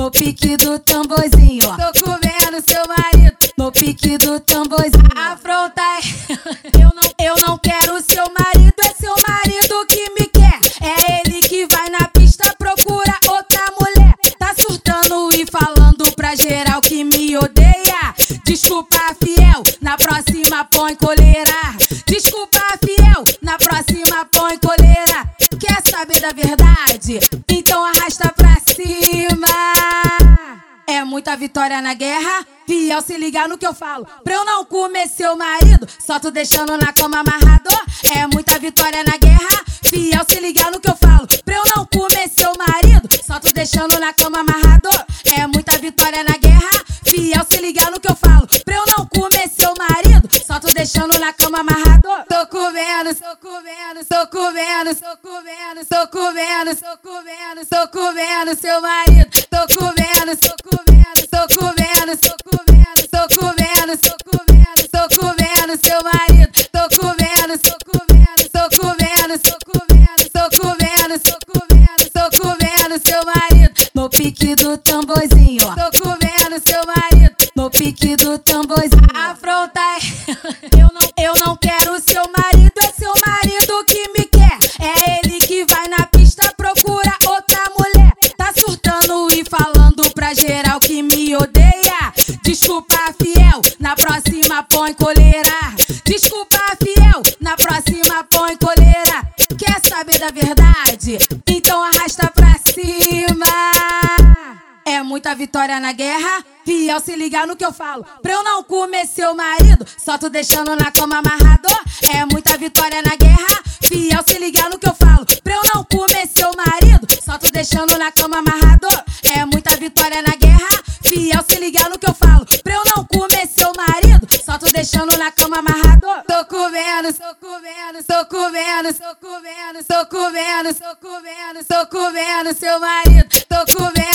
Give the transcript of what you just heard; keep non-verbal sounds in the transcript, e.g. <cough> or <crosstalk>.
no pique do tamborzinho. Tô comendo seu marido, no pique do tamborzinho. Afronta é, <laughs> eu não, eu não quero seu marido, é seu marido que me quer. É ele que vai na pista, procura outra mulher. Tá surtando e falando pra geral que me odeia. Desculpa, fiel, na próxima põe coleira. Desculpa, fiel, na próxima põe coleira. Quer saber da verdade? Vitória na guerra. Fiel, se ligar no que eu falo. Pra eu não comer seu marido, só tu deixando na cama amarrado. É muita vitória na guerra. Fiel, se ligar no que eu falo. Pra eu não comer seu marido, só tu deixando na cama amarrado. É muita vitória na guerra. Fiel, se ligar no que eu falo. Pra eu não comer seu marido, só tu deixando na cama amarrado. Tô comendo, tô comendo, tô comendo, tô comendo, tô comendo, tô comendo, tô comendo seu marido. Tô comendo, No pique do tamborzinho. Tô comendo seu marido. No pique do tamborzinho. Afronta é, <laughs> eu não, eu não quero seu marido, é seu marido que me quer. É ele que vai na pista, procura outra mulher. Tá surtando e falando pra geral que me odeia. Desculpa, fiel, na próxima põe coleira. Desculpa, fiel, na próxima põe coleira. Quer saber da verdade? Vitória na guerra. Fiel, se ligar no que eu falo. Pra eu não comer seu marido, só tu deixando na cama amarrado. É muita vitória na guerra. Fiel, se ligar no que eu falo. Pra eu não comer seu marido, só tu deixando na cama amarrado. É muita vitória na guerra. Fiel, se ligar no que eu falo. Pra eu não comer seu marido, só tu deixando na cama amarrado. Tô comendo, tô comendo, tô comendo, tô comendo, tô comendo, tô comendo, tô comendo seu marido. Tô comendo.